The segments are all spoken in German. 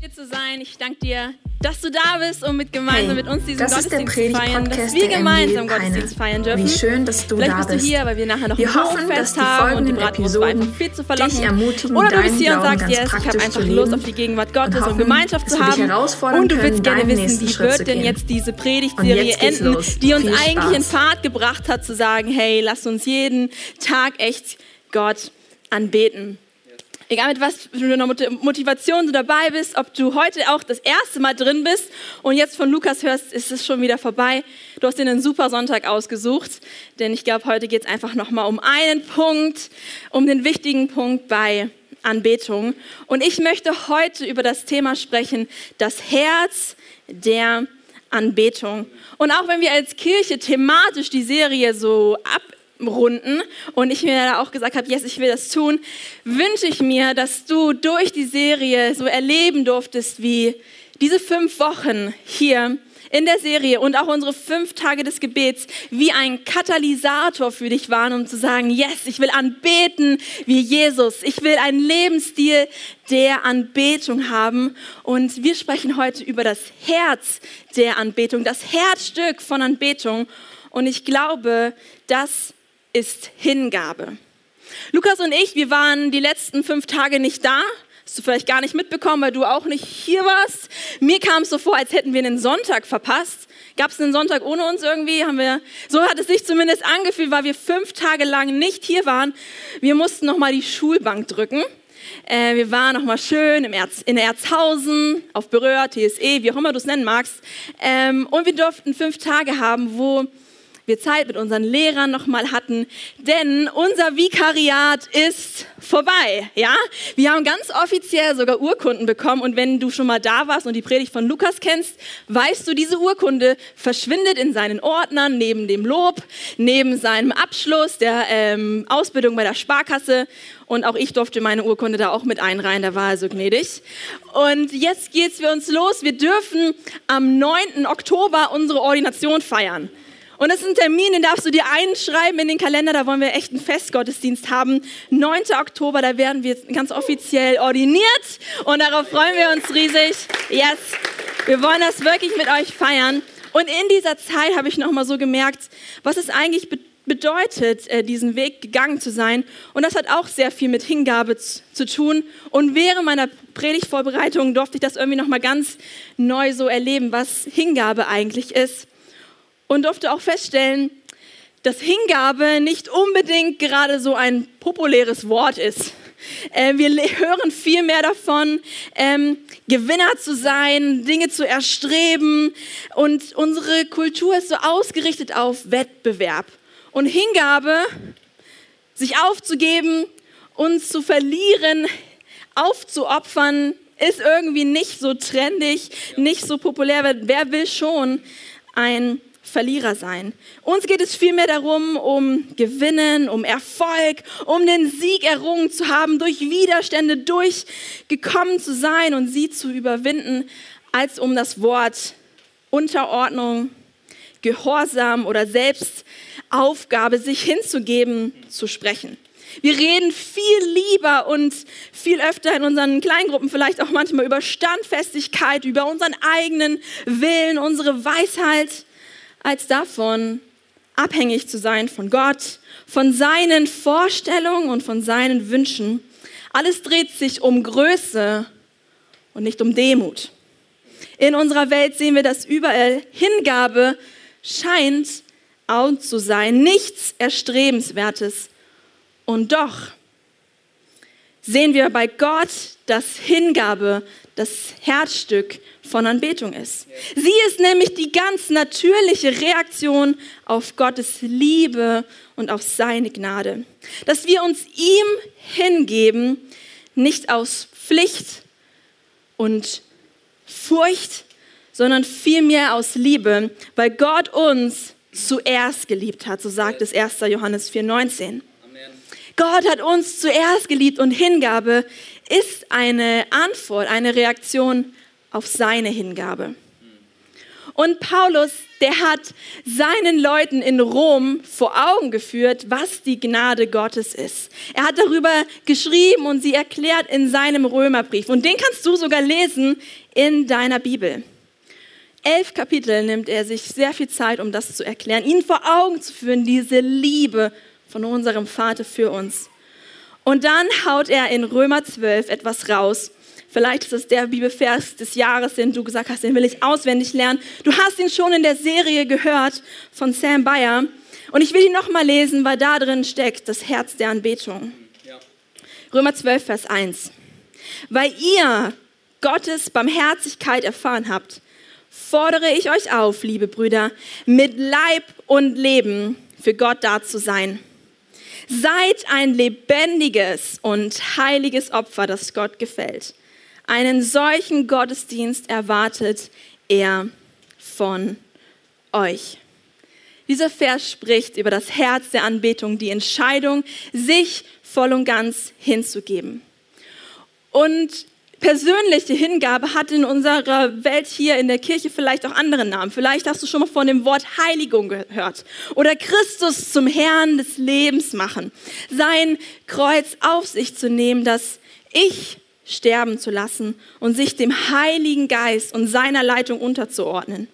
hier zu sein. Ich danke dir, dass du da bist, um mit gemeinsam Hey, mit uns diesen das ist der Gottesdienst zu feiern, dass wir gemeinsam. Gottesdienst feiern dürfen. Wie schön, dass du Vielleicht da bist du bist. hier, weil wir nachher noch Wir ein die haben und die Bratwurst war einfach viel zu verlocken. Oder du bist hier und sagst, yes, ich habe einfach Lust auf die Gegenwart Gottes und hoffen, Gemeinschaft zu haben. Und du willst gerne wissen, wie wird denn jetzt diese Predigtserie enden, die uns Viel eigentlich in. Fahrt gebracht hat, zu sagen, hey, lass uns jeden Tag echt Gott anbeten. Egal mit was für einer Mot- Motivation du dabei bist, ob du heute auch das erste Mal drin bist und jetzt von Lukas hörst, ist es schon wieder vorbei. Du hast dir einen super Sonntag ausgesucht, denn ich glaube, heute geht es einfach nochmal um einen Punkt, um den wichtigen Punkt bei Anbetung. Und ich möchte heute über das Thema sprechen, das Herz der Anbetung. Und auch wenn wir als Kirche thematisch die Serie so abrunden und ich mir da auch gesagt habe, yes, ich will das tun, wünsche ich mir, dass du durch die Serie so erleben durftest, wie diese fünf Wochen hier in der Serie und auch unsere fünf Tage des Gebets wie ein Katalysator für dich waren, um zu sagen, yes, ich will anbeten wie Jesus. Ich will einen Lebensstil der Anbetung haben. Und wir sprechen heute über das Herz der Anbetung, das Herzstück von Anbetung. Und ich glaube, das ist Hingabe. Lukas und ich, wir waren die letzten fünf Tage nicht da. Hast du vielleicht gar nicht mitbekommen, weil du auch nicht hier warst. Mir kam es so vor, als hätten wir einen Sonntag verpasst. Gab es einen Sonntag ohne uns irgendwie? Haben wir, so hat es sich zumindest angefühlt, weil wir fünf Tage lang nicht hier waren. Wir mussten nochmal die Schulbank drücken. Äh, wir waren nochmal schön im Erz, in Erzhausen, auf Berühr, TSE, wie auch immer du es nennen magst. Ähm, und wir durften fünf Tage haben, wo wir Zeit mit unseren Lehrern nochmal hatten, denn unser Vikariat ist vorbei, ja? Wir haben ganz offiziell sogar Urkunden bekommen und wenn du schon mal da warst und die Predigt von Lukas kennst, weißt du, diese Urkunde verschwindet in seinen Ordnern neben dem Lob, neben seinem Abschluss der ähm, Ausbildung bei der Sparkasse und auch ich durfte meine Urkunde da auch mit einreihen, da war er so gnädig. Und jetzt geht's für uns los. Wir dürfen am 9. Oktober unsere Ordination feiern. Und das ist ein Termin, den darfst du dir einschreiben in den Kalender. Da wollen wir echt einen Festgottesdienst haben. 9. Oktober, da werden wir ganz offiziell ordiniert. Und darauf freuen wir uns riesig. Yes, wir wollen das wirklich mit euch feiern. Und in dieser Zeit habe ich nochmal so gemerkt, was es eigentlich be- bedeutet, äh, diesen Weg gegangen zu sein. Und das hat auch sehr viel mit Hingabe zu tun. Und während meiner Predigtvorbereitung durfte ich das irgendwie nochmal ganz neu so erleben, was Hingabe eigentlich ist und durfte auch feststellen, dass Hingabe nicht unbedingt gerade so ein populäres Wort ist. Äh, wir hören viel mehr davon, ähm, Gewinner zu sein, Dinge zu erstreben. Und unsere Kultur ist so ausgerichtet auf Wettbewerb. Und Hingabe, sich aufzugeben, uns zu verlieren, aufzuopfern, ist irgendwie nicht so trendig, nicht so populär. Wer will schon ein Verlierer sein? Uns geht es vielmehr darum, um Gewinnen, um Erfolg, um den Sieg errungen zu haben, durch Widerstände durchgekommen zu sein und sie zu überwinden, als um das Wort Unterordnung, Gehorsam oder Selbstaufgabe, sich hinzugeben, zu sprechen. Wir reden viel lieber und viel öfter in unseren Kleingruppen vielleicht auch manchmal über Standfestigkeit, über unseren eigenen Willen, unsere Weisheit, als davon abhängig zu sein von Gott, von seinen Vorstellungen und von seinen Wünschen. Alles dreht sich um Größe und nicht um Demut. In unserer Welt sehen wir das überall. Hingabe scheint out zu sein, nichts Erstrebenswertes. Und doch sehen wir bei Gott, dass Hingabe das Herzstück von Anbetung ist. Sie ist nämlich die ganz natürliche Reaktion auf Gottes Liebe und auf seine Gnade. Dass wir uns ihm hingeben, nicht aus Pflicht und Furcht, sondern vielmehr aus Liebe, weil Gott uns zuerst geliebt hat, so sagt es 1. Johannes 4,19. Gott hat uns zuerst geliebt und Hingabe ist eine Antwort, eine Reaktion auf seine Hingabe. Und Paulus, der hat seinen Leuten in Rom vor Augen geführt, was die Gnade Gottes ist. Er hat darüber geschrieben und sie erklärt in seinem Römerbrief. Und den kannst du sogar lesen in deiner Bibel. Elf Kapitel nimmt er sich sehr viel Zeit, um das zu erklären, ihnen vor Augen zu führen, diese Liebe von unserem Vater für uns. Und dann haut er in Römer 12 etwas raus, Vielleicht ist es der Bibelvers des Jahres, den du gesagt hast, den will ich auswendig lernen. Du hast ihn schon in der Serie gehört von Sam Bayer. Und ich will ihn nochmal lesen, weil da drin steckt das Herz der Anbetung. Römer 12, Vers 1. Weil ihr Gottes Barmherzigkeit erfahren habt, fordere ich euch auf, liebe Brüder, mit Leib und Leben für Gott da zu sein. Seid ein lebendiges und heiliges Opfer, das Gott gefällt. Einen solchen Gottesdienst erwartet er von euch. Dieser Vers spricht über das Herz der Anbetung, die Entscheidung, sich voll und ganz hinzugeben. Und persönliche Hingabe hat in unserer Welt hier in der Kirche vielleicht auch andere Namen. Vielleicht hast du schon mal von dem Wort Heiligung gehört oder Christus zum Herrn des Lebens machen. Sein Kreuz auf sich zu nehmen, das ich sterben zu lassen und sich dem Heiligen Geist und seiner Leitung unterzuordnen.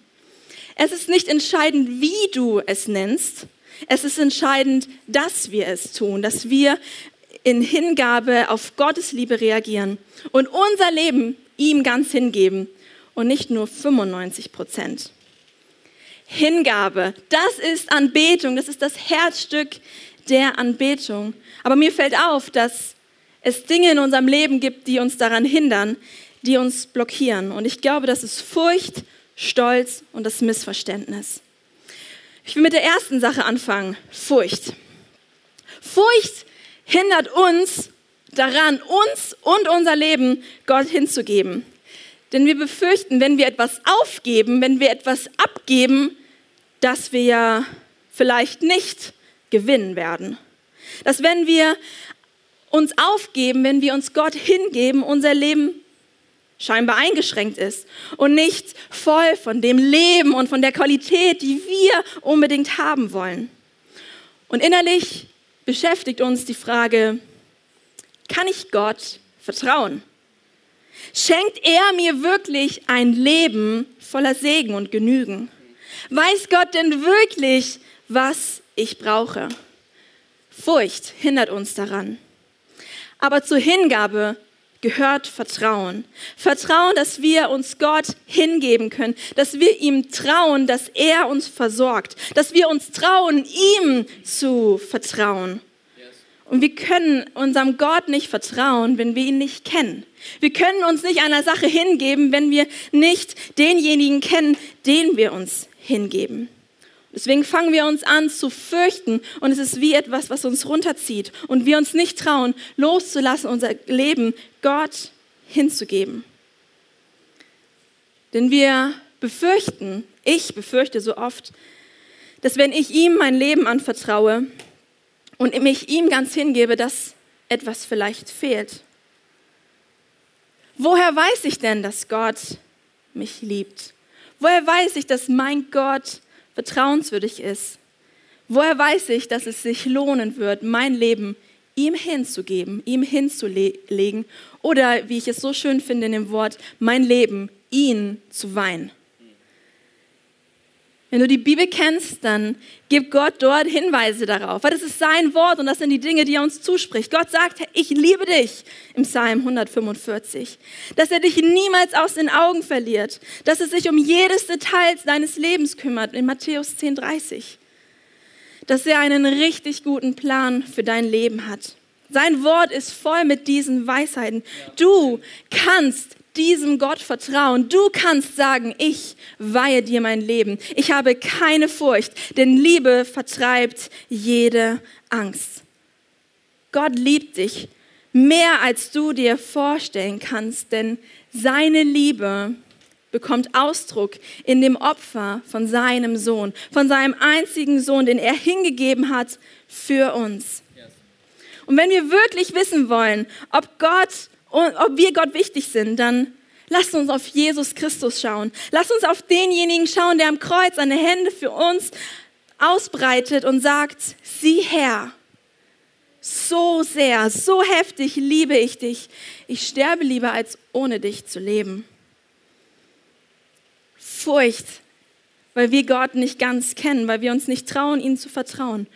Es ist nicht entscheidend, wie du es nennst. Es ist entscheidend, dass wir es tun, dass wir in Hingabe auf Gottes Liebe reagieren und unser Leben ihm ganz hingeben und nicht nur 95 Prozent. Hingabe, das ist Anbetung, das ist das Herzstück der Anbetung. Aber mir fällt auf, dass es Dinge in unserem Leben gibt, die uns daran hindern, die uns blockieren. Und ich glaube, das ist Furcht, Stolz und das Missverständnis. Ich will mit der ersten Sache anfangen, Furcht. Furcht hindert uns daran, uns und unser Leben Gott hinzugeben. Denn wir befürchten, wenn wir etwas aufgeben, wenn wir etwas abgeben, dass wir ja vielleicht nicht gewinnen werden. Dass wenn wir uns aufgeben, wenn wir uns Gott hingeben, unser Leben scheinbar eingeschränkt ist und nicht voll von dem Leben und von der Qualität, die wir unbedingt haben wollen. Und innerlich beschäftigt uns die Frage, kann ich Gott vertrauen? Schenkt er mir wirklich ein Leben voller Segen und Genügen? Weiß Gott denn wirklich, was ich brauche? Furcht hindert uns daran. Aber zur Hingabe gehört Vertrauen. Vertrauen, dass wir uns Gott hingeben können, dass wir ihm trauen, dass er uns versorgt, dass wir uns trauen, ihm zu vertrauen. Und wir können unserem Gott nicht vertrauen, wenn wir ihn nicht kennen. Wir können uns nicht einer Sache hingeben, wenn wir nicht denjenigen kennen, den wir uns hingeben. Deswegen fangen wir uns an zu fürchten und es ist wie etwas, was uns runterzieht und wir uns nicht trauen, loszulassen, unser Leben Gott hinzugeben. Denn wir befürchten, ich befürchte so oft, dass wenn ich ihm mein Leben anvertraue und mich ihm ganz hingebe, dass etwas vielleicht fehlt. Woher weiß ich denn, dass Gott mich liebt? Woher weiß ich, dass mein Gott vertrauenswürdig ist? Woher weiß ich, dass es sich lohnen wird, mein Leben ihm hinzugeben, ihm hinzulegen oder, wie ich es so schön finde in dem Wort, mein Leben ihn zu weihen? Wenn du die Bibel kennst, dann gibt Gott dort Hinweise darauf, weil das ist sein Wort und das sind die Dinge, die er uns zuspricht. Gott sagt, ich liebe dich im Psalm 145, dass er dich niemals aus den Augen verliert, dass er sich um jedes Detail deines Lebens kümmert in Matthäus 10,30, dass er einen richtig guten Plan für dein Leben hat. Sein Wort ist voll mit diesen Weisheiten. Du kannst diesem Gott vertrauen. Du kannst sagen, ich weihe dir mein Leben. Ich habe keine Furcht, denn Liebe vertreibt jede Angst. Gott liebt dich mehr, als du dir vorstellen kannst, denn seine Liebe bekommt Ausdruck in dem Opfer von seinem Sohn, von seinem einzigen Sohn, den er hingegeben hat für uns. Und wenn wir wirklich wissen wollen, ob Gott und ob wir Gott wichtig sind, dann Lasst uns auf Jesus Christus schauen. Lasst uns auf denjenigen schauen, der am Kreuz seine Hände für uns ausbreitet und sagt, sieh her, so sehr, so heftig liebe ich dich. Ich sterbe lieber, als ohne dich zu leben. Furcht, weil wir Gott nicht ganz kennen, weil wir uns nicht trauen, ihm zu vertrauen.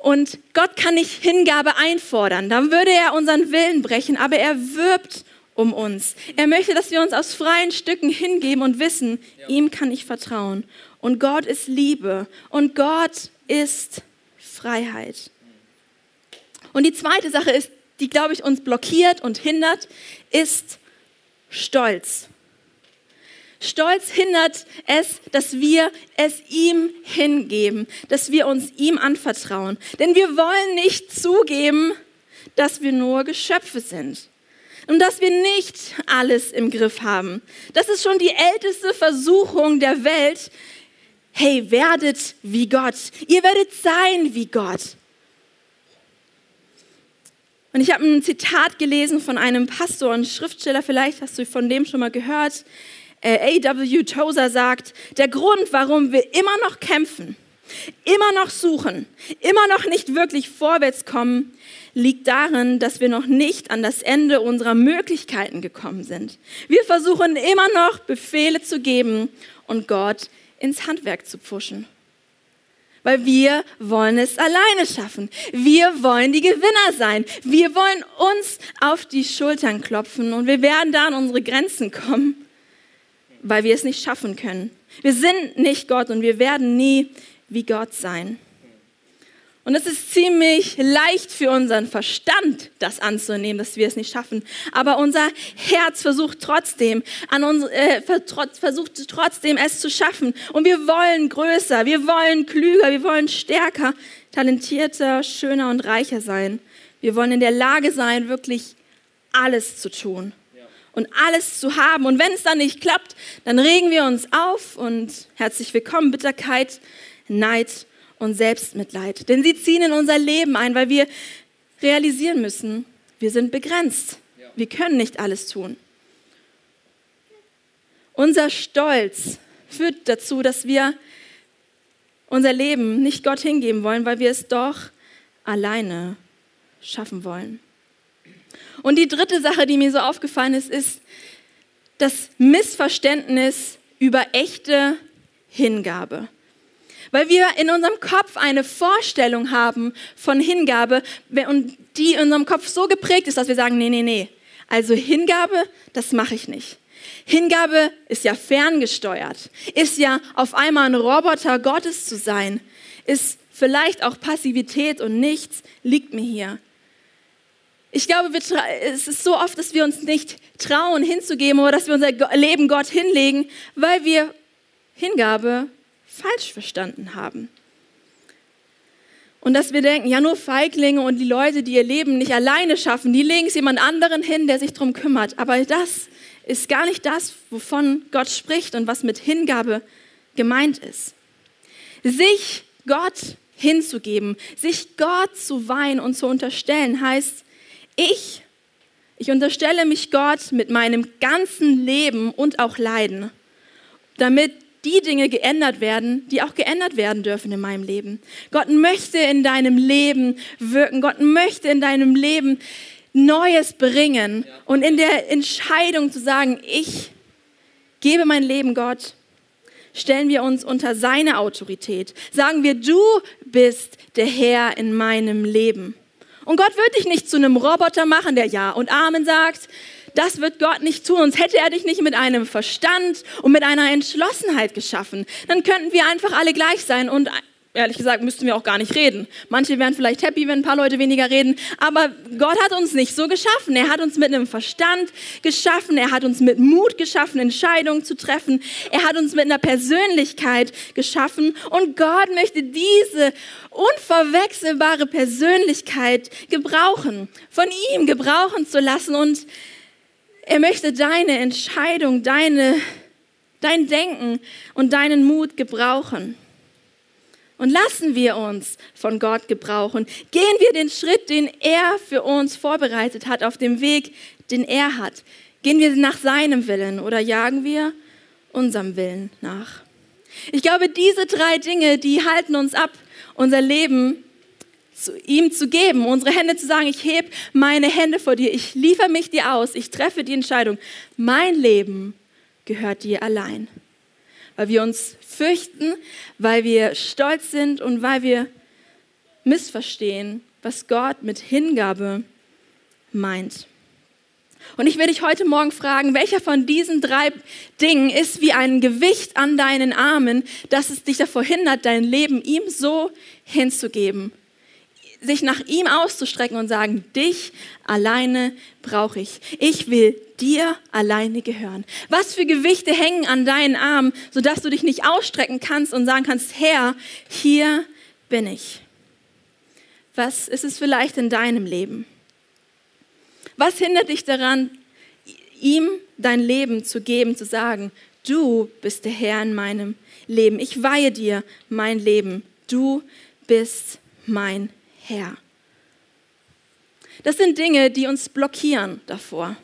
Und Gott kann nicht Hingabe einfordern, dann würde er unseren Willen brechen, aber er wirbt um uns. Er möchte, dass wir uns aus freien Stücken hingeben und wissen, ja. ihm kann ich vertrauen. Und Gott ist Liebe und Gott ist Freiheit. Und die zweite Sache ist, die, glaube ich, uns blockiert und hindert, ist Stolz. Stolz hindert es, dass wir es ihm hingeben, dass wir uns ihm anvertrauen. Denn wir wollen nicht zugeben, dass wir nur Geschöpfe sind und dass wir nicht alles im Griff haben. Das ist schon die älteste Versuchung der Welt. Hey, werdet wie Gott. Ihr werdet sein wie Gott. Und ich habe ein Zitat gelesen von einem Pastor und Schriftsteller, vielleicht hast du von dem schon mal gehört. Äh, A.W. Tozer sagt, der Grund, warum wir immer noch kämpfen, immer noch suchen, immer noch nicht wirklich vorwärts kommen, liegt darin, dass wir noch nicht an das Ende unserer Möglichkeiten gekommen sind. Wir versuchen immer noch Befehle zu geben und Gott ins Handwerk zu pfuschen weil wir wollen es alleine schaffen. Wir wollen die Gewinner sein. Wir wollen uns auf die Schultern klopfen und wir werden da an unsere Grenzen kommen, weil wir es nicht schaffen können. Wir sind nicht Gott und wir werden nie wie Gott sein. Und es ist ziemlich leicht für unseren Verstand, das anzunehmen, dass wir es nicht schaffen. Aber unser Herz versucht trotzdem, an uns, äh, versucht trotzdem es zu schaffen. Und wir wollen größer, wir wollen klüger, wir wollen stärker, talentierter, schöner und reicher sein. Wir wollen in der Lage sein, wirklich alles zu tun und alles zu haben. Und wenn es dann nicht klappt, dann regen wir uns auf und herzlich willkommen, Bitterkeit, Neid und Selbstmitleid. Denn sie ziehen in unser Leben ein, weil wir realisieren müssen, wir sind begrenzt. Wir können nicht alles tun. Unser Stolz führt dazu, dass wir unser Leben nicht Gott hingeben wollen, weil wir es doch alleine schaffen wollen. Und die dritte Sache, die mir so aufgefallen ist, ist das Missverständnis über echte Hingabe weil wir in unserem Kopf eine Vorstellung haben von Hingabe und die in unserem Kopf so geprägt ist, dass wir sagen, nee, nee, nee. Also Hingabe, das mache ich nicht. Hingabe ist ja ferngesteuert, ist ja auf einmal ein Roboter Gottes zu sein, ist vielleicht auch Passivität und nichts liegt mir hier. Ich glaube, es ist so oft, dass wir uns nicht trauen hinzugeben oder dass wir unser Leben Gott hinlegen, weil wir Hingabe falsch verstanden haben. Und dass wir denken, ja, nur Feiglinge und die Leute, die ihr Leben nicht alleine schaffen, die legen es jemand anderen hin, der sich darum kümmert. Aber das ist gar nicht das, wovon Gott spricht und was mit Hingabe gemeint ist. Sich Gott hinzugeben, sich Gott zu weihen und zu unterstellen, heißt, ich, ich unterstelle mich Gott mit meinem ganzen Leben und auch Leiden, damit die Dinge geändert werden, die auch geändert werden dürfen in meinem Leben. Gott möchte in deinem Leben wirken. Gott möchte in deinem Leben Neues bringen. Und in der Entscheidung zu sagen, ich gebe mein Leben Gott, stellen wir uns unter seine Autorität. Sagen wir, du bist der Herr in meinem Leben. Und Gott wird dich nicht zu einem Roboter machen, der Ja und Amen sagt, das wird Gott nicht tun. Sonst hätte er dich nicht mit einem Verstand und mit einer Entschlossenheit geschaffen. Dann könnten wir einfach alle gleich sein und ehrlich gesagt müssten wir auch gar nicht reden. Manche wären vielleicht happy, wenn ein paar Leute weniger reden, aber Gott hat uns nicht so geschaffen. Er hat uns mit einem Verstand geschaffen, er hat uns mit Mut geschaffen, Entscheidungen zu treffen. Er hat uns mit einer Persönlichkeit geschaffen und Gott möchte diese unverwechselbare Persönlichkeit gebrauchen, von ihm gebrauchen zu lassen und er möchte deine Entscheidung, deine, dein Denken und deinen Mut gebrauchen. Und lassen wir uns von Gott gebrauchen. Gehen wir den Schritt, den er für uns vorbereitet hat, auf dem Weg, den er hat. Gehen wir nach seinem Willen oder jagen wir unserem Willen nach? Ich glaube, diese drei Dinge, die halten uns ab, unser Leben zu ihm zu geben, unsere Hände zu sagen, ich heb meine Hände vor dir, ich liefere mich dir aus, ich treffe die Entscheidung. Mein Leben gehört dir allein. Weil wir uns fürchten, weil wir stolz sind und weil wir missverstehen, was Gott mit Hingabe meint. Und ich will dich heute Morgen fragen, welcher von diesen drei Dingen ist wie ein Gewicht an deinen Armen, dass es dich davor hindert, dein Leben ihm so hinzugeben, sich nach ihm auszustrecken und sagen, dich alleine brauche ich. Ich will dir alleine gehören. Was für Gewichte hängen an deinen Armen, sodass du dich nicht ausstrecken kannst und sagen kannst, Herr, hier bin ich. Was ist es vielleicht in deinem Leben? Was hindert dich daran, ihm dein Leben zu geben, zu sagen, du bist der Herr in meinem Leben. Ich weihe dir mein Leben. Du bist mein Herr. Das sind Dinge, die uns blockieren davor.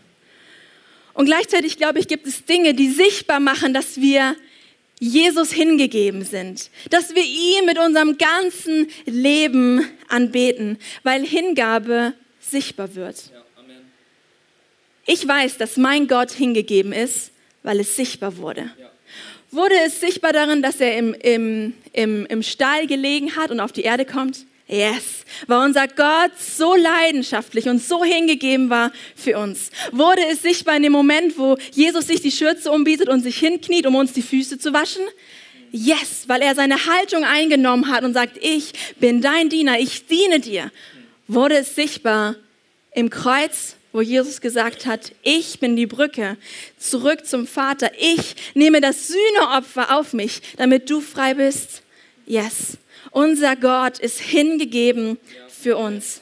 Und gleichzeitig, glaube ich, gibt es Dinge, die sichtbar machen, dass wir Jesus hingegeben sind, dass wir ihn mit unserem ganzen Leben anbeten, weil Hingabe sichtbar wird. Ich weiß, dass mein Gott hingegeben ist, weil es sichtbar wurde. Wurde es sichtbar darin, dass er im, im, im, im Stall gelegen hat und auf die Erde kommt? Yes, weil unser Gott so leidenschaftlich und so hingegeben war für uns. Wurde es sichtbar in dem Moment, wo Jesus sich die Schürze umbietet und sich hinkniet, um uns die Füße zu waschen? Yes, weil er seine Haltung eingenommen hat und sagt, ich bin dein Diener, ich diene dir. Wurde es sichtbar im Kreuz, wo Jesus gesagt hat, ich bin die Brücke zurück zum Vater. Ich nehme das Sühneopfer auf mich, damit du frei bist. Yes. Unser Gott ist hingegeben für uns.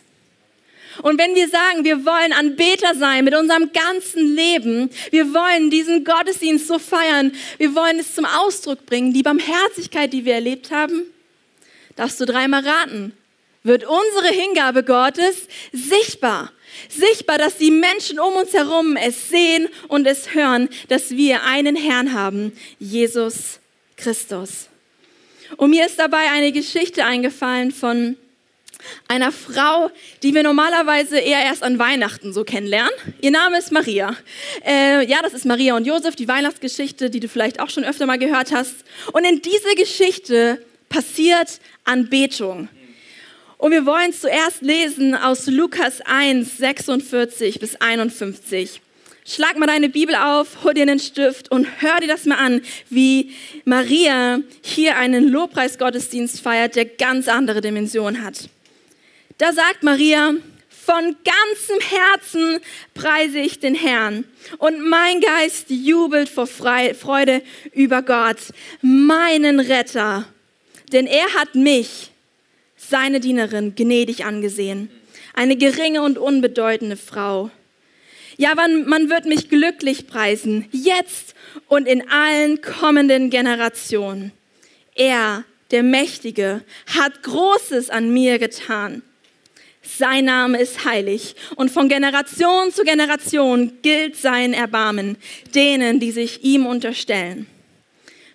Und wenn wir sagen, wir wollen Anbeter sein mit unserem ganzen Leben, wir wollen diesen Gottesdienst so feiern, wir wollen es zum Ausdruck bringen, die Barmherzigkeit, die wir erlebt haben, darfst du dreimal raten, wird unsere Hingabe Gottes sichtbar. Sichtbar, dass die Menschen um uns herum es sehen und es hören, dass wir einen Herrn haben, Jesus Christus. Und mir ist dabei eine Geschichte eingefallen von einer Frau, die wir normalerweise eher erst an Weihnachten so kennenlernen. Ihr Name ist Maria. Äh, ja, das ist Maria und Josef, die Weihnachtsgeschichte, die du vielleicht auch schon öfter mal gehört hast. Und in dieser Geschichte passiert Anbetung. Und wir wollen zuerst lesen aus Lukas 1, 46 bis 51. Schlag mal deine Bibel auf, hol dir einen Stift und hör dir das mal an, wie Maria hier einen Lobpreisgottesdienst feiert, der ganz andere Dimensionen hat. Da sagt Maria, von ganzem Herzen preise ich den Herrn und mein Geist jubelt vor Freude über Gott, meinen Retter, denn er hat mich, seine Dienerin, gnädig angesehen, eine geringe und unbedeutende Frau. Ja, man, wird mich glücklich preisen, jetzt und in allen kommenden Generationen. Er, der Mächtige, hat Großes an mir getan. Sein Name ist heilig und von Generation zu Generation gilt sein Erbarmen denen, die sich ihm unterstellen.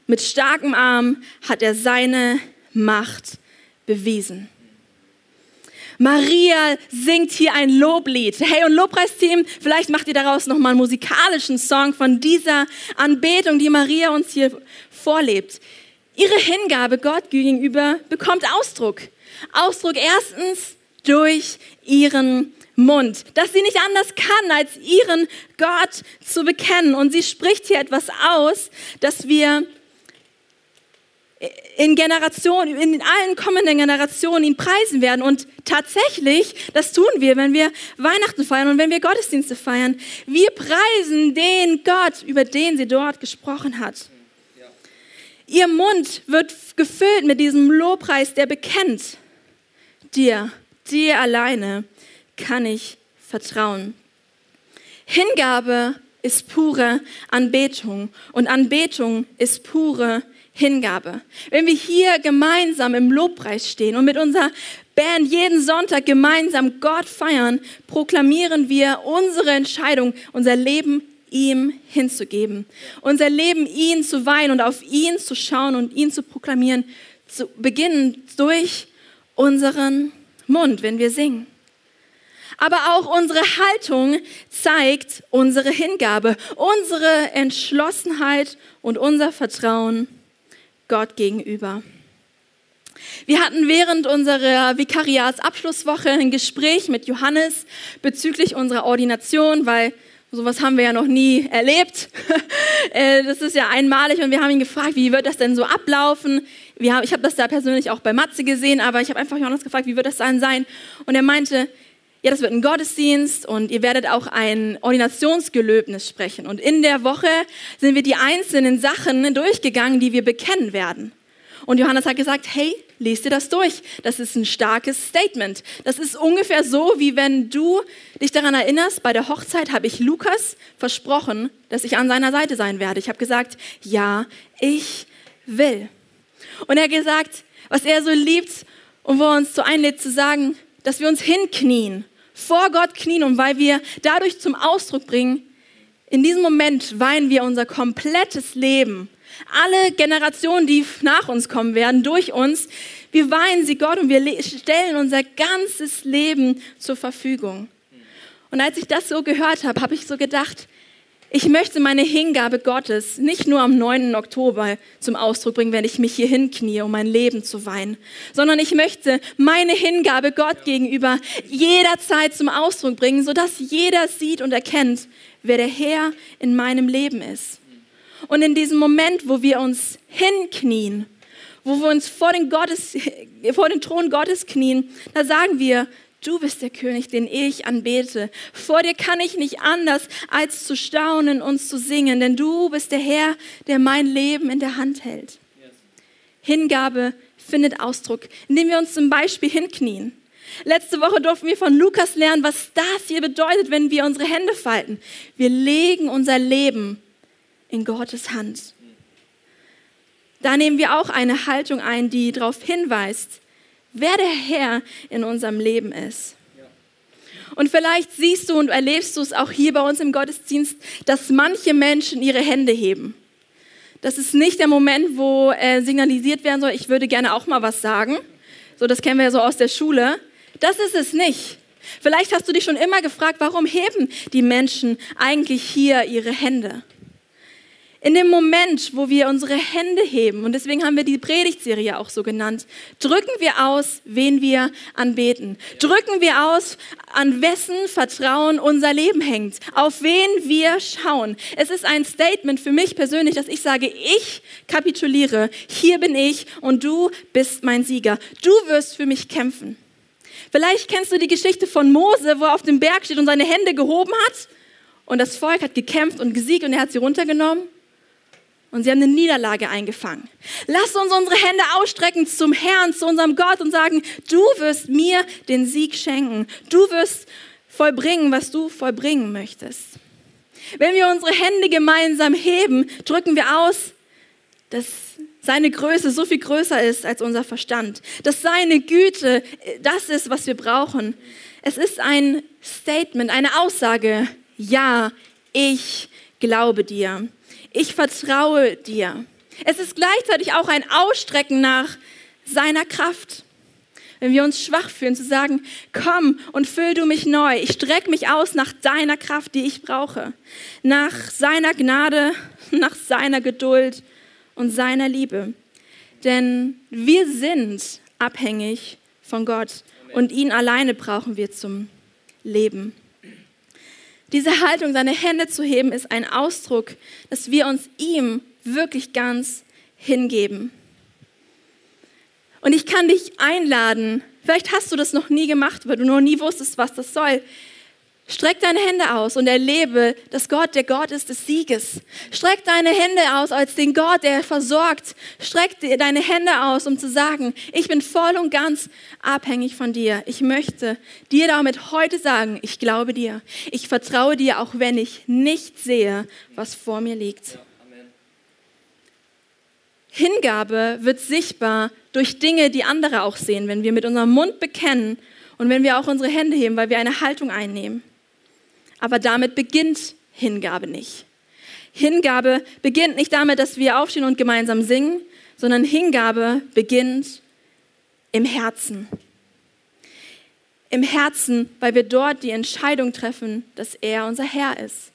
Mit starkem Arm hat er seine Macht bewiesen. Maria singt hier ein Loblied. Hey, und Lobpreisteam, vielleicht macht ihr daraus nochmal einen musikalischen Song von dieser Anbetung, die Maria uns hier vorlebt. Ihre Hingabe Gott gegenüber bekommt Ausdruck. Ausdruck erstens durch ihren Mund, dass sie nicht anders kann, als ihren Gott zu bekennen. Und sie spricht hier etwas aus, dass wir in Generationen, in allen kommenden Generationen ihn preisen werden. Und tatsächlich, das tun wir, wenn wir Weihnachten feiern und wenn wir Gottesdienste feiern. Wir preisen den Gott, über den sie dort gesprochen hat. Ihr Mund wird gefüllt mit diesem Lobpreis, der bekennt, dir, dir alleine kann ich vertrauen. Hingabe ist pure Anbetung und Anbetung ist pure Hingabe. Wenn wir hier gemeinsam im Lobpreis stehen und mit unserer Band jeden Sonntag gemeinsam Gott feiern, proklamieren wir unsere Entscheidung, unser Leben ihm hinzugeben. Unser Leben ihn zu weihen und auf ihn zu schauen und ihn zu proklamieren, zu beginnen durch unseren Mund, wenn wir singen. Aber auch unsere Haltung zeigt unsere Hingabe, unsere Entschlossenheit und unser Vertrauen Gott gegenüber. Wir hatten während unserer Vikariatsabschlusswoche ein Gespräch mit Johannes bezüglich unserer Ordination, weil sowas haben wir ja noch nie erlebt. Äh, das ist ja einmalig und wir haben ihn gefragt, wie wird das denn so ablaufen? ich habe das da persönlich auch bei Matze gesehen, aber ich habe einfach Johannes gefragt, wie wird das dann sein? Und er meinte, ja, das wird ein Gottesdienst und ihr werdet auch ein Ordinationsgelöbnis sprechen. Und in der Woche sind wir die einzelnen Sachen durchgegangen, die wir bekennen werden. Und Johannes hat gesagt, hey, lest dir das durch. Das ist ein starkes Statement. Das ist ungefähr so, wie wenn du dich daran erinnerst, bei der Hochzeit habe ich Lukas versprochen, dass ich an seiner Seite sein werde. Ich habe gesagt, ja, ich will. Und er hat gesagt, was er so liebt und wo er uns so einlädt zu sagen, dass wir uns hinknien, vor Gott knien und weil wir dadurch zum Ausdruck bringen, in diesem Moment weinen wir unser komplettes Leben. Alle Generationen, die nach uns kommen werden, durch uns, wir weinen sie Gott und wir stellen unser ganzes Leben zur Verfügung. Und als ich das so gehört habe, habe ich so gedacht, ich möchte meine Hingabe Gottes nicht nur am 9. Oktober zum Ausdruck bringen, wenn ich mich hier hinknie, um mein Leben zu weinen, sondern ich möchte meine Hingabe Gott gegenüber jederzeit zum Ausdruck bringen, sodass jeder sieht und erkennt, wer der Herr in meinem Leben ist. Und in diesem Moment, wo wir uns hinknien, wo wir uns vor den, Gottes, vor den Thron Gottes knien, da sagen wir, Du bist der König, den ich anbete. Vor dir kann ich nicht anders, als zu staunen und zu singen, denn du bist der Herr, der mein Leben in der Hand hält. Hingabe findet Ausdruck, indem wir uns zum Beispiel hinknien. Letzte Woche durften wir von Lukas lernen, was das hier bedeutet, wenn wir unsere Hände falten. Wir legen unser Leben in Gottes Hand. Da nehmen wir auch eine Haltung ein, die darauf hinweist, wer der Herr in unserem Leben ist. Und vielleicht siehst du und erlebst du es auch hier bei uns im Gottesdienst, dass manche Menschen ihre Hände heben. Das ist nicht der Moment, wo äh, signalisiert werden soll, ich würde gerne auch mal was sagen. So, das kennen wir ja so aus der Schule. Das ist es nicht. Vielleicht hast du dich schon immer gefragt, warum heben die Menschen eigentlich hier ihre Hände? In dem Moment, wo wir unsere Hände heben, und deswegen haben wir die Predigtserie auch so genannt, drücken wir aus, wen wir anbeten. Drücken wir aus, an wessen Vertrauen unser Leben hängt, auf wen wir schauen. Es ist ein Statement für mich persönlich, dass ich sage, ich kapituliere, hier bin ich und du bist mein Sieger. Du wirst für mich kämpfen. Vielleicht kennst du die Geschichte von Mose, wo er auf dem Berg steht und seine Hände gehoben hat und das Volk hat gekämpft und gesiegt und er hat sie runtergenommen. Und sie haben eine Niederlage eingefangen. Lass uns unsere Hände ausstrecken zum Herrn, zu unserem Gott und sagen, du wirst mir den Sieg schenken. Du wirst vollbringen, was du vollbringen möchtest. Wenn wir unsere Hände gemeinsam heben, drücken wir aus, dass seine Größe so viel größer ist als unser Verstand. Dass seine Güte das ist, was wir brauchen. Es ist ein Statement, eine Aussage. Ja, ich glaube dir ich vertraue dir. Es ist gleichzeitig auch ein Ausstrecken nach seiner Kraft. Wenn wir uns schwach fühlen, zu sagen, komm und füll du mich neu. Ich strecke mich aus nach deiner Kraft, die ich brauche. Nach seiner Gnade, nach seiner Geduld und seiner Liebe. Denn wir sind abhängig von Gott und ihn alleine brauchen wir zum Leben. Diese Haltung, seine Hände zu heben, ist ein Ausdruck, dass wir uns ihm wirklich ganz hingeben. Und ich kann dich einladen, vielleicht hast du das noch nie gemacht, weil du noch nie wusstest, was das soll. Streck deine Hände aus und erlebe, dass Gott der Gott ist des Sieges. Streck deine Hände aus als den Gott, der versorgt. Streck deine Hände aus, um zu sagen, ich bin voll und ganz abhängig von dir. Ich möchte dir damit heute sagen, ich glaube dir. Ich vertraue dir, auch wenn ich nicht sehe, was vor mir liegt. Hingabe wird sichtbar durch Dinge, die andere auch sehen, wenn wir mit unserem Mund bekennen und wenn wir auch unsere Hände heben, weil wir eine Haltung einnehmen. Aber damit beginnt Hingabe nicht. Hingabe beginnt nicht damit, dass wir aufstehen und gemeinsam singen, sondern Hingabe beginnt im Herzen. Im Herzen, weil wir dort die Entscheidung treffen, dass er unser Herr ist.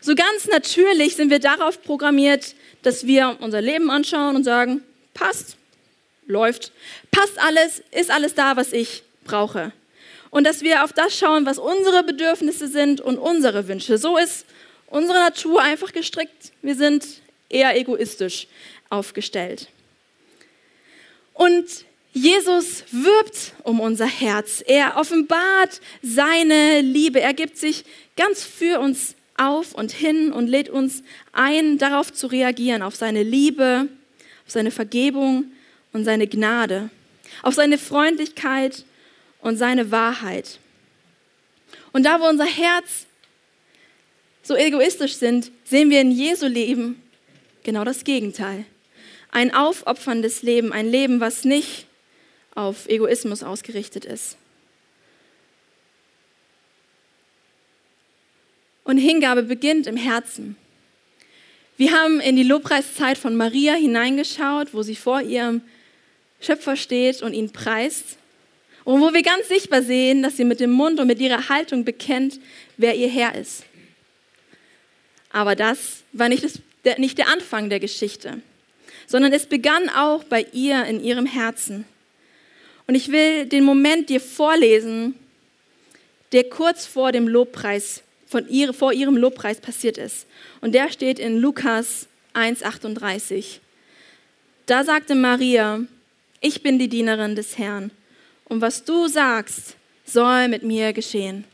So ganz natürlich sind wir darauf programmiert, dass wir unser Leben anschauen und sagen, passt, läuft, passt alles, ist alles da, was ich brauche. Und dass wir auf das schauen, was unsere Bedürfnisse sind und unsere Wünsche. So ist unsere Natur einfach gestrickt. Wir sind eher egoistisch aufgestellt. Und Jesus wirbt um unser Herz. Er offenbart seine Liebe. Er gibt sich ganz für uns auf und hin und lädt uns ein, darauf zu reagieren, auf seine Liebe, auf seine Vergebung und seine Gnade, auf seine Freundlichkeit und seine Wahrheit. Und da, wo unser Herz so egoistisch sind, sehen wir in Jesu Leben genau das Gegenteil. Ein aufopferndes Leben, ein Leben, was nicht auf Egoismus ausgerichtet ist. Und Hingabe beginnt im Herzen. Wir haben in die Lobpreiszeit von Maria hineingeschaut, wo sie vor ihrem Schöpfer steht und ihn preist. Und wo wir ganz sichtbar sehen, dass sie mit dem Mund und mit ihrer Haltung bekennt, wer ihr Herr ist. Aber das war nicht, das, der, nicht der Anfang der Geschichte, sondern es begann auch bei ihr in ihrem Herzen. Und ich will den Moment dir vorlesen, der kurz vor dem Lobpreis von ihr, vor ihrem Lobpreis passiert ist. Und der steht in Lukas 1,38. Da sagte Maria, ich bin die Dienerin des Herrn und was du sagst, soll mit mir geschehen.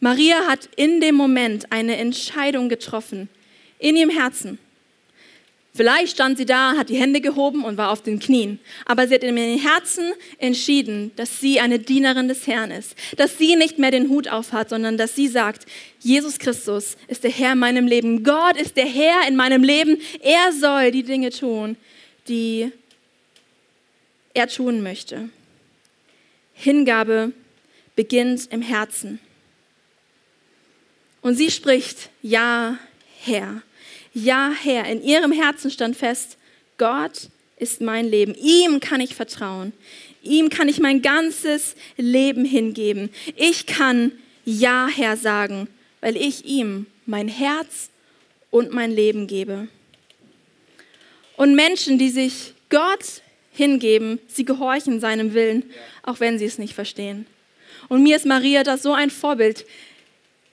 Maria hat in dem Moment eine Entscheidung getroffen, in ihrem Herzen. Vielleicht stand sie da, hat die Hände gehoben und war auf den Knien. Aber sie hat in ihrem Herzen entschieden, dass sie eine Dienerin des Herrn ist. Dass sie nicht mehr den Hut aufhat, sondern dass sie sagt, Jesus Christus ist der Herr in meinem Leben. Gott ist der Herr in meinem Leben. Er soll die Dinge tun, die er tun möchte. Hingabe beginnt im Herzen. Und sie spricht, ja, Herr. Ja, Herr, in ihrem Herzen stand fest, Gott ist mein Leben. Ihm kann ich vertrauen. Ihm kann ich mein ganzes Leben hingeben. Ich kann Ja, Herr sagen, weil ich ihm mein Herz und mein Leben gebe. Und Menschen, die sich Gott hingeben, sie gehorchen seinem Willen, auch wenn sie es nicht verstehen. Und mir ist Maria das so ein Vorbild.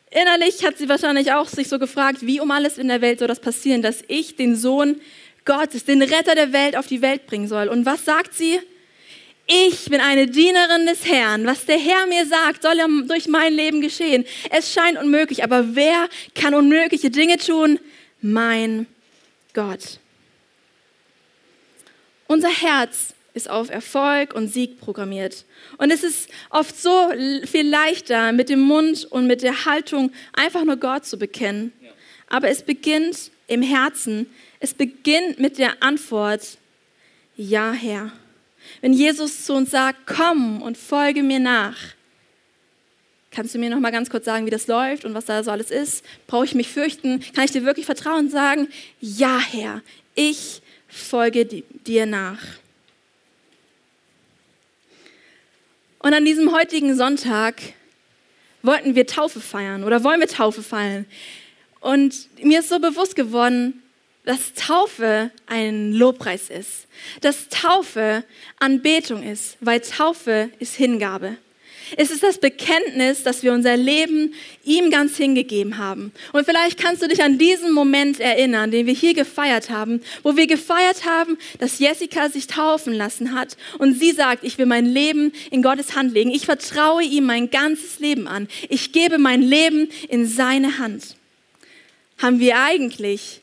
Innerlich hat sie wahrscheinlich auch sich so gefragt, wie um alles in der Welt soll das passieren, dass ich den Sohn Gottes, den Retter der Welt auf die Welt bringen soll. Und was sagt sie? Ich bin eine Dienerin des Herrn. Was der Herr mir sagt, soll durch mein Leben geschehen. Es scheint unmöglich, aber wer kann unmögliche Dinge tun? Mein Gott. Unser Herz ist auf Erfolg und Sieg programmiert. Und es ist oft so viel leichter, mit dem Mund und mit der Haltung einfach nur Gott zu bekennen. Aber es beginnt im Herzen. Es beginnt mit der Antwort, ja Herr. Wenn Jesus zu uns sagt, komm und folge mir nach, kannst du mir noch mal ganz kurz sagen, wie das läuft und was da so alles ist? Brauche ich mich fürchten? Kann ich dir wirklich vertrauen und sagen, ja Herr, ich folge dir nach. Und an diesem heutigen Sonntag wollten wir Taufe feiern oder wollen wir Taufe feiern. Und mir ist so bewusst geworden, dass Taufe ein Lobpreis ist, dass Taufe Anbetung ist, weil Taufe ist Hingabe. Es ist das Bekenntnis, dass wir unser Leben ihm ganz hingegeben haben. Und vielleicht kannst du dich an diesen Moment erinnern, den wir hier gefeiert haben, wo wir gefeiert haben, dass Jessica sich taufen lassen hat und sie sagt, ich will mein Leben in Gottes Hand legen. Ich vertraue ihm mein ganzes Leben an. Ich gebe mein Leben in seine Hand. Haben wir eigentlich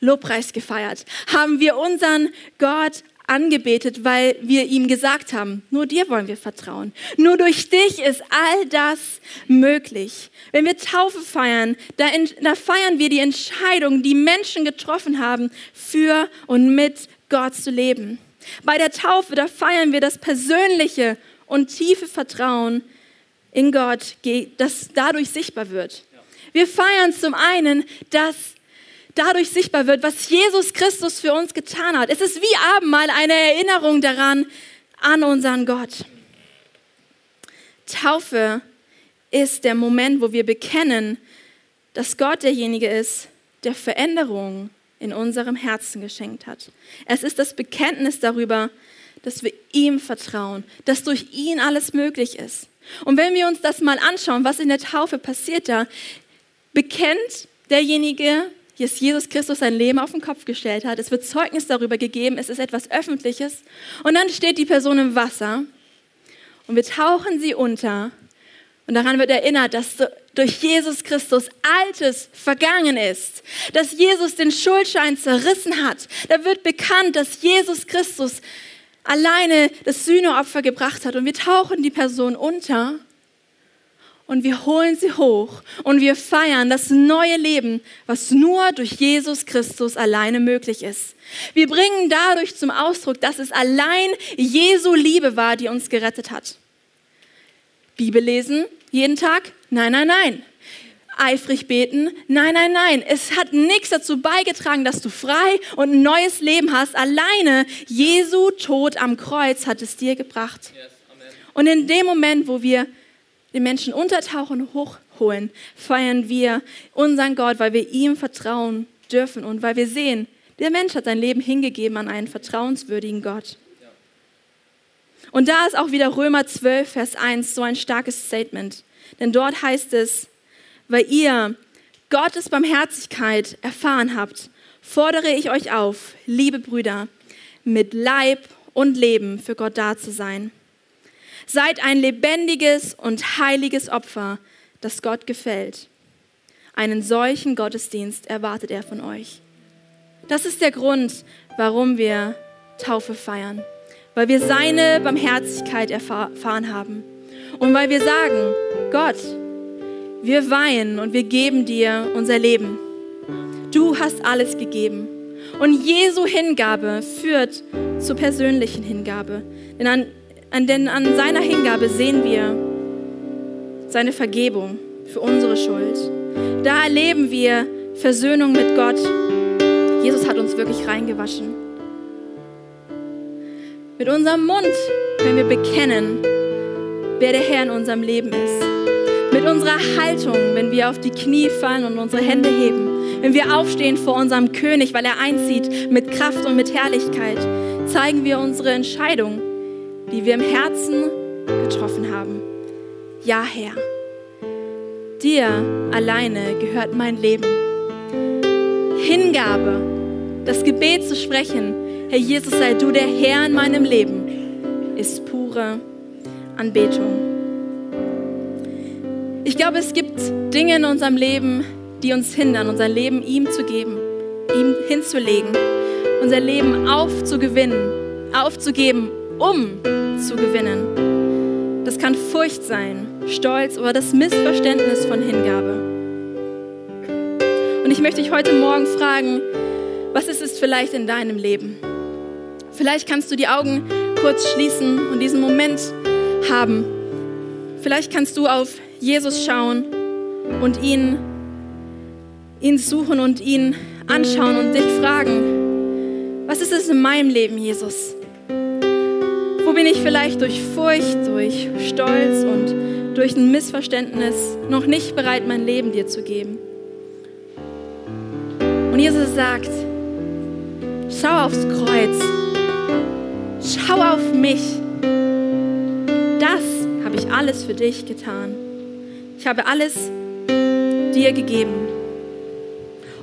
Lobpreis gefeiert? Haben wir unseren Gott angebetet, weil wir ihm gesagt haben, nur dir wollen wir vertrauen. Nur durch dich ist all das möglich. Wenn wir Taufe feiern, da, in, da feiern wir die Entscheidung, die Menschen getroffen haben, für und mit Gott zu leben. Bei der Taufe, da feiern wir das persönliche und tiefe Vertrauen in Gott, das dadurch sichtbar wird. Wir feiern zum einen, dass dadurch sichtbar wird, was Jesus Christus für uns getan hat. Es ist wie Abendmahl eine Erinnerung daran, an unseren Gott. Taufe ist der Moment, wo wir bekennen, dass Gott derjenige ist, der Veränderung in unserem Herzen geschenkt hat. Es ist das Bekenntnis darüber, dass wir ihm vertrauen, dass durch ihn alles möglich ist. Und wenn wir uns das mal anschauen, was in der Taufe passiert da, bekennt derjenige, dass Jesus Christus sein Leben auf den Kopf gestellt hat. Es wird Zeugnis darüber gegeben, es ist etwas Öffentliches. Und dann steht die Person im Wasser und wir tauchen sie unter. Und daran wird erinnert, dass durch Jesus Christus Altes vergangen ist, dass Jesus den Schuldschein zerrissen hat. Da wird bekannt, dass Jesus Christus alleine das Sühneopfer gebracht hat. Und wir tauchen die Person unter und wir holen sie hoch und wir feiern das neue Leben, was nur durch Jesus Christus alleine möglich ist. Wir bringen dadurch zum Ausdruck, dass es allein Jesu Liebe war, die uns gerettet hat. Bibel lesen jeden Tag? Nein, nein, nein. Eifrig beten? Nein, nein, nein. Es hat nichts dazu beigetragen, dass du frei und ein neues Leben hast. Alleine Jesu Tod am Kreuz hat es dir gebracht. und in dem Moment, wo wir den Menschen untertauchen und hochholen, feiern wir unseren Gott, weil wir ihm vertrauen dürfen und weil wir sehen, der Mensch hat sein Leben hingegeben an einen vertrauenswürdigen Gott. Und da ist auch wieder Römer 12, Vers 1 so ein starkes Statement. Denn dort heißt es, weil ihr Gottes Barmherzigkeit erfahren habt, fordere ich euch auf, liebe Brüder, mit Leib und Leben für Gott da zu sein. Seid ein lebendiges und heiliges Opfer, das Gott gefällt. Einen solchen Gottesdienst erwartet er von euch. Das ist der Grund, warum wir Taufe feiern. Weil wir seine Barmherzigkeit erfahren haben. Und weil wir sagen, Gott, wir weinen und wir geben dir unser Leben. Du hast alles gegeben. Und Jesu Hingabe führt zur persönlichen Hingabe. Denn an denn an seiner Hingabe sehen wir seine Vergebung für unsere Schuld. Da erleben wir Versöhnung mit Gott. Jesus hat uns wirklich reingewaschen. Mit unserem Mund können wir bekennen, wer der Herr in unserem Leben ist. Mit unserer Haltung, wenn wir auf die Knie fallen und unsere Hände heben. Wenn wir aufstehen vor unserem König, weil er einzieht mit Kraft und mit Herrlichkeit, zeigen wir unsere Entscheidung die wir im Herzen getroffen haben. Ja, Herr, dir alleine gehört mein Leben. Hingabe, das Gebet zu sprechen, Herr Jesus, sei du der Herr in meinem Leben, ist pure Anbetung. Ich glaube, es gibt Dinge in unserem Leben, die uns hindern, unser Leben ihm zu geben, ihm hinzulegen, unser Leben aufzugewinnen, aufzugeben um zu gewinnen. Das kann Furcht sein, Stolz oder das Missverständnis von Hingabe. Und ich möchte dich heute Morgen fragen, was ist es vielleicht in deinem Leben? Vielleicht kannst du die Augen kurz schließen und diesen Moment haben. Vielleicht kannst du auf Jesus schauen und ihn, ihn suchen und ihn anschauen und dich fragen, was ist es in meinem Leben, Jesus? Bin ich vielleicht durch Furcht, durch Stolz und durch ein Missverständnis noch nicht bereit, mein Leben dir zu geben? Und Jesus sagt, schau aufs Kreuz, schau auf mich. Das habe ich alles für dich getan. Ich habe alles dir gegeben.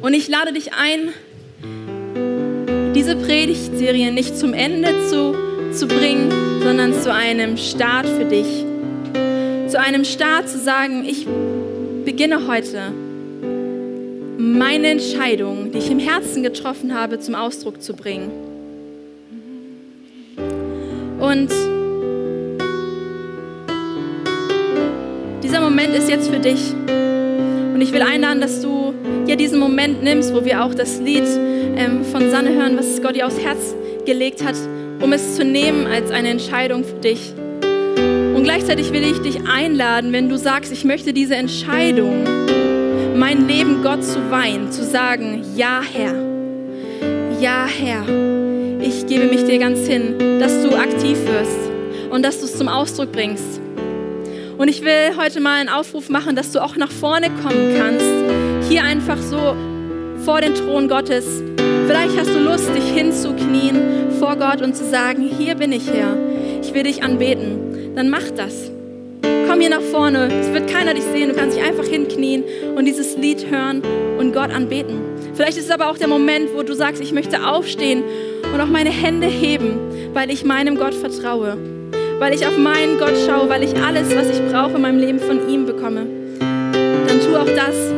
Und ich lade dich ein, diese Predigtserie nicht zum Ende zu zu bringen, sondern zu einem Start für dich. Zu einem Start zu sagen, ich beginne heute meine Entscheidung, die ich im Herzen getroffen habe, zum Ausdruck zu bringen. Und dieser Moment ist jetzt für dich. Und ich will einladen, dass du ja diesen Moment nimmst, wo wir auch das Lied ähm, von Sanne hören, was Gott dir aufs Herz gelegt hat um es zu nehmen als eine Entscheidung für dich. Und gleichzeitig will ich dich einladen, wenn du sagst, ich möchte diese Entscheidung mein Leben Gott zu weihen, zu sagen, ja Herr, ja Herr, ich gebe mich dir ganz hin, dass du aktiv wirst und dass du es zum Ausdruck bringst. Und ich will heute mal einen Aufruf machen, dass du auch nach vorne kommen kannst, hier einfach so vor den Thron Gottes. Vielleicht hast du Lust, dich hinzuknien vor Gott und zu sagen, hier bin ich Herr, ich will dich anbeten. Dann mach das. Komm hier nach vorne, es wird keiner dich sehen, du kannst dich einfach hinknien und dieses Lied hören und Gott anbeten. Vielleicht ist es aber auch der Moment, wo du sagst, ich möchte aufstehen und auch meine Hände heben, weil ich meinem Gott vertraue, weil ich auf meinen Gott schaue, weil ich alles, was ich brauche in meinem Leben von ihm bekomme. Dann tu auch das.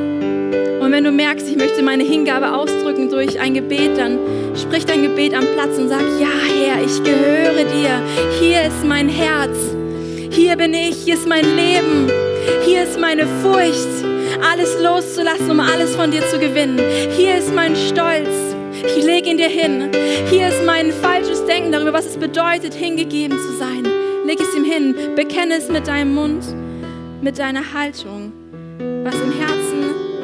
Wenn du merkst, ich möchte meine Hingabe ausdrücken durch ein Gebet, dann sprich dein Gebet am Platz und sag, ja Herr, ich gehöre dir. Hier ist mein Herz. Hier bin ich. Hier ist mein Leben. Hier ist meine Furcht, alles loszulassen, um alles von dir zu gewinnen. Hier ist mein Stolz. Ich lege ihn dir hin. Hier ist mein falsches Denken darüber, was es bedeutet, hingegeben zu sein. Leg es ihm hin. Bekenne es mit deinem Mund, mit deiner Haltung, was im Herzen